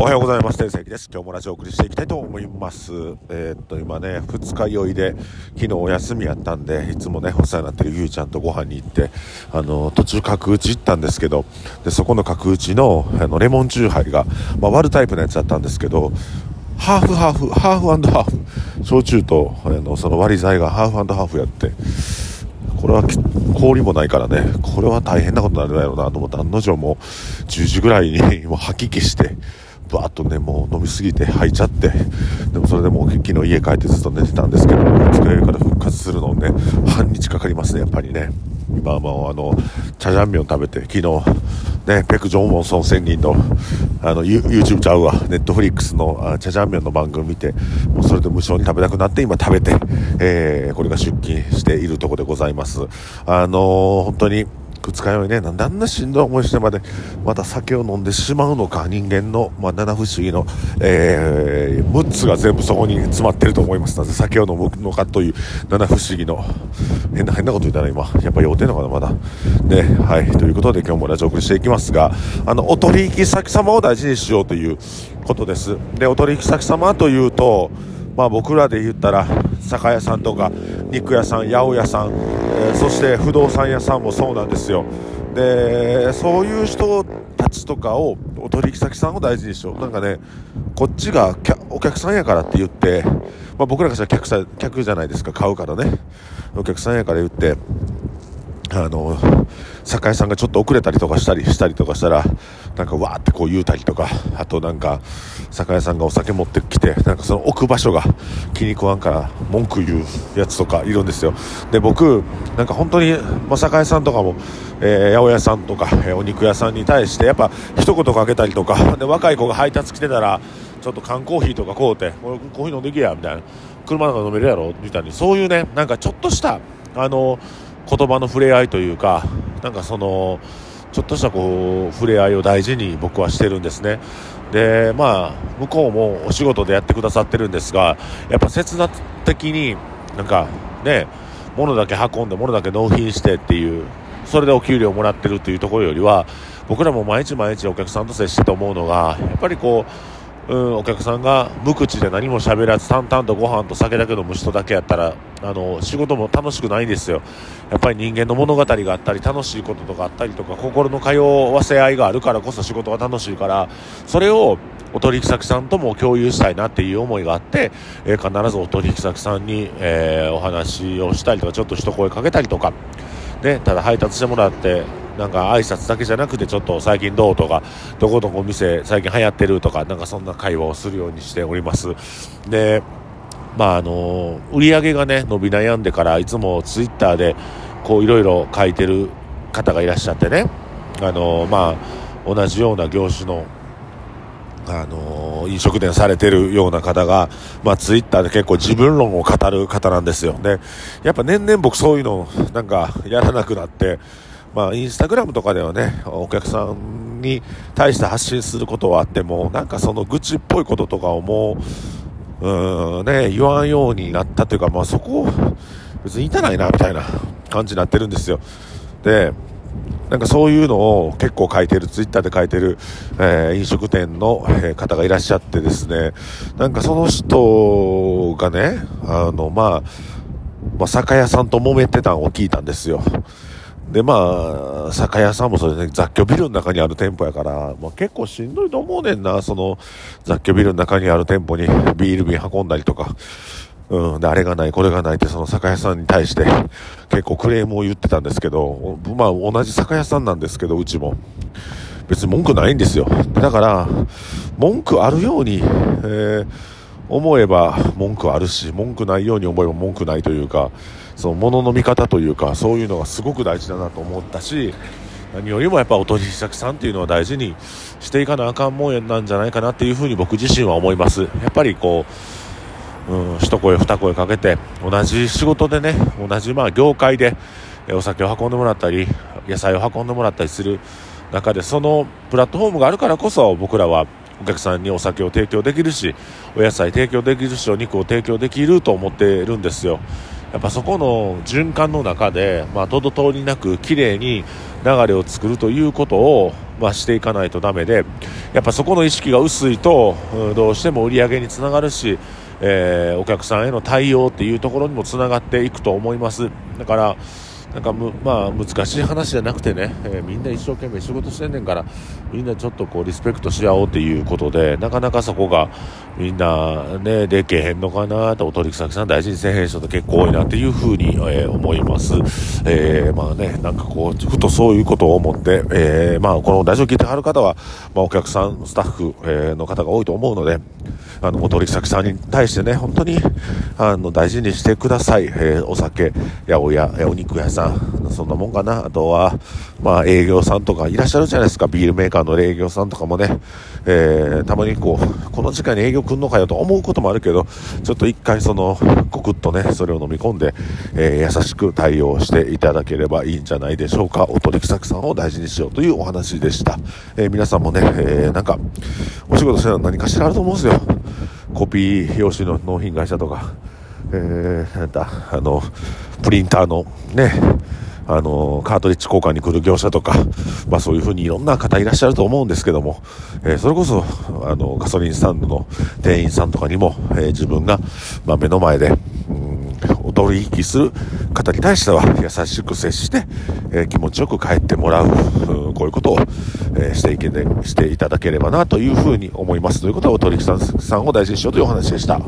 おはようございます。天石です。今日もラジオをお送りしていきたいと思います。えー、っと、今ね、二日酔いで、昨日お休みやったんで、いつもね、お世話になってるゆうちゃんとご飯に行って、あの、途中角打ち行ったんですけど、で、そこの角打ちの、あの、レモンチューハイが、まあ、割るタイプのやつだったんですけど、ハーフハーフ、ハーフハーフ、焼酎と、あの、その割り剤がハーフハーフやって、これは氷もないからね、これは大変なことになるだろうなと思って、案の定もう10時ぐらいにもう吐き気して、バーッとね、もう飲みすぎて吐いちゃって、でもそれでもう昨日家帰ってずっと寝てたんですけど、疲れるから復活するのね、半日かかりますね、やっぱりね。今はもうあの、チャジャンミョン食べて、昨日、ね、ペク・ジョンウォンソン仙人の、あの、YouTube ちゃうわ、ネットフリックスのあチャジャンミョンの番組見て、もうそれで無償に食べたくなって、今食べて、えー、これが出勤しているところでございます。あのー、本当に、二日酔いね、なんであんなしんどい思いしてまで、また酒を飲んでしまうのか、人間の、まあ、七不思議の、えー、6つが全部そこに詰まってると思います。なぜ酒を飲むのかという七不思議の、変な、変なこと言ったら今、やっぱ酔うてんのかな、まだ。ね、はい、ということで今日もラジオ送りしていきますが、あの、お取引先様を大事にしようということです。で、お取引先様というと、まあ僕らで言ったら、酒屋さんとか、肉屋さん、八百屋さん、そして不動産屋さんもそうなんですよ。で、そういう人たちとかを、お取引先さんを大事にしよう。なんかね、こっちがお客さんやからって言って、まあ僕らがしたら客客じゃないですか、買うからね。お客さんやから言って、あの、酒屋さんがちょっと遅れたりとかしたりしたりとかしたら、なんかわーってこう言うたりとか、あとなんか、酒屋さんがお酒持ってきて、なんかその置く場所が気に食わんから文句言うやつとかいるんですよ。で、僕、なんか本当に、まあ、酒屋さんとかも、えー、八百屋さんとか、えー、お肉屋さんに対して、やっぱ一言かけたりとか、で、若い子が配達来てたら、ちょっと缶コーヒーとか買うて、俺コーヒー飲んできや、みたいな。車なんか飲めるやろみたいに、そういうね、なんかちょっとした、あの、言葉の触れ合いというか、なんかその、ちょっとしたこう、触れ合いを大事に僕はしてるんですね。で、まあ、向こうもお仕事でやってくださってるんですが、やっぱ切断的になんかね、物だけ運んで物だけ納品してっていう、それでお給料もらってるっていうところよりは、僕らも毎日毎日お客さんと接してて思うのが、やっぱりこう、うん、お客さんが無口で何も喋らず淡々とご飯と酒だけ飲む人だけやったらあの仕事も楽しくないんですよ。やっぱり人間の物語があったり楽しいこととかあったりとか心の通わせ合いがあるからこそ仕事が楽しいからそれをお取引先さんとも共有したいなっていう思いがあって、えー、必ずお取引先さんに、えー、お話をしたりとかちょっと一声かけたりとか、ね、ただ配達してもらってなんか挨拶だけじゃなくてちょっと最近どうとか、どこどこ店最近流行ってるとか、なんかそんな会話をするようにしております。で、まああの、売り上げがね、伸び悩んでからいつもツイッターでこういろいろ書いてる方がいらっしゃってね、あの、まあ同じような業種のあの飲食店されてるような方が、まあ、ツイッターで結構自分論を語る方なんですよ。で、やっぱ年々僕そういうのなんかやらなくなって、まあ、インスタグラムとかではね、お客さんに対して発信することはあっても、なんかその愚痴っぽいこととかをもう、うん、ね、言わんようになったというか、まあそこ、別にいたないな、みたいな感じになってるんですよ。で、なんかそういうのを結構書いてる、ツイッターで書いてる、えー、飲食店の、え方がいらっしゃってですね、なんかその人がね、あの、まあ、まあ、酒屋さんと揉めてたんを聞いたんですよ。で、まあ、酒屋さんもそれね、雑居ビルの中にある店舗やから、まあ、結構しんどいと思うねんな、その、雑居ビルの中にある店舗にビール瓶運んだりとか、うん、で、あれがない、これがないって、その酒屋さんに対して結構クレームを言ってたんですけど、まあ、同じ酒屋さんなんですけど、うちも。別に文句ないんですよ。だから、文句あるように、えー思えば文句あるし、文句ないように思えば文句ないというか、その物の見方というか、そういうのがすごく大事だなと思ったし、何よりもやっぱお取引先さんっていうのは大事にしていかなあかんもんなんじゃないかなっていうふうに僕自身は思います。やっぱりこう、うん、一声二声かけて、同じ仕事でね、同じまあ業界でお酒を運んでもらったり、野菜を運んでもらったりする中で、そのプラットフォームがあるからこそ僕らはお客さんにお酒を提供できるし、お野菜提供できるし、お肉を提供できると思ってるんですよ。やっぱそこの循環の中で、まあ、滞りなく綺麗に流れを作るということを、まあ、していかないとダメでやっぱそこの意識が薄いと、どうしても売り上げにつながるし、えー、お客さんへの対応っていうところにもつながっていくと思いますだからなんかむ、まあ、難しい話じゃなくてね、えー、みんな一生懸命仕事してんねんからみんなちょっとこうリスペクトし合おうっていうことでなかなかそこがみんなねでけへんのかなとお取引先さん大事にせへん人って結構多いなっていうふうに、えー、思います、えー、まあねなんかこうふとそういうことを思って、えー、まあこのラジオ聞いてはる方は、まあ、お客さんスタッフ、えの方が多いと思うのであのお取引先さんに対してね本当にあの大事にしてください、えお酒八百屋お肉屋さんさん、そんなもんかな。あとは、まあ営業さんとかいらっしゃるじゃないですか。ビールメーカーの営業さんとかもね、えー、たまにこう、この時間に営業来んのかよと思うこともあるけど、ちょっと一回その、コクッとね、それを飲み込んで、えー、優しく対応していただければいいんじゃないでしょうか。お取引先さんを大事にしようというお話でした。えー、皆さんもね、え、なんか、お仕事してるのは何かしらあると思うんですよ。コピー用紙の納品会社とか。えー、なんだ、あの、プリンターのね、あの、カートリッジ交換に来る業者とか、まあそういうふうにいろんな方いらっしゃると思うんですけども、えー、それこそ、あの、ガソリンスタンドの店員さんとかにも、えー、自分が、まあ目の前で、お取引する方に対しては優しく接して、えー、気持ちよく帰ってもらう、うん、こういうことを、えしていけ、ね、していただければなというふうに思います。ということは、お取引さんを大事にしようというお話でした。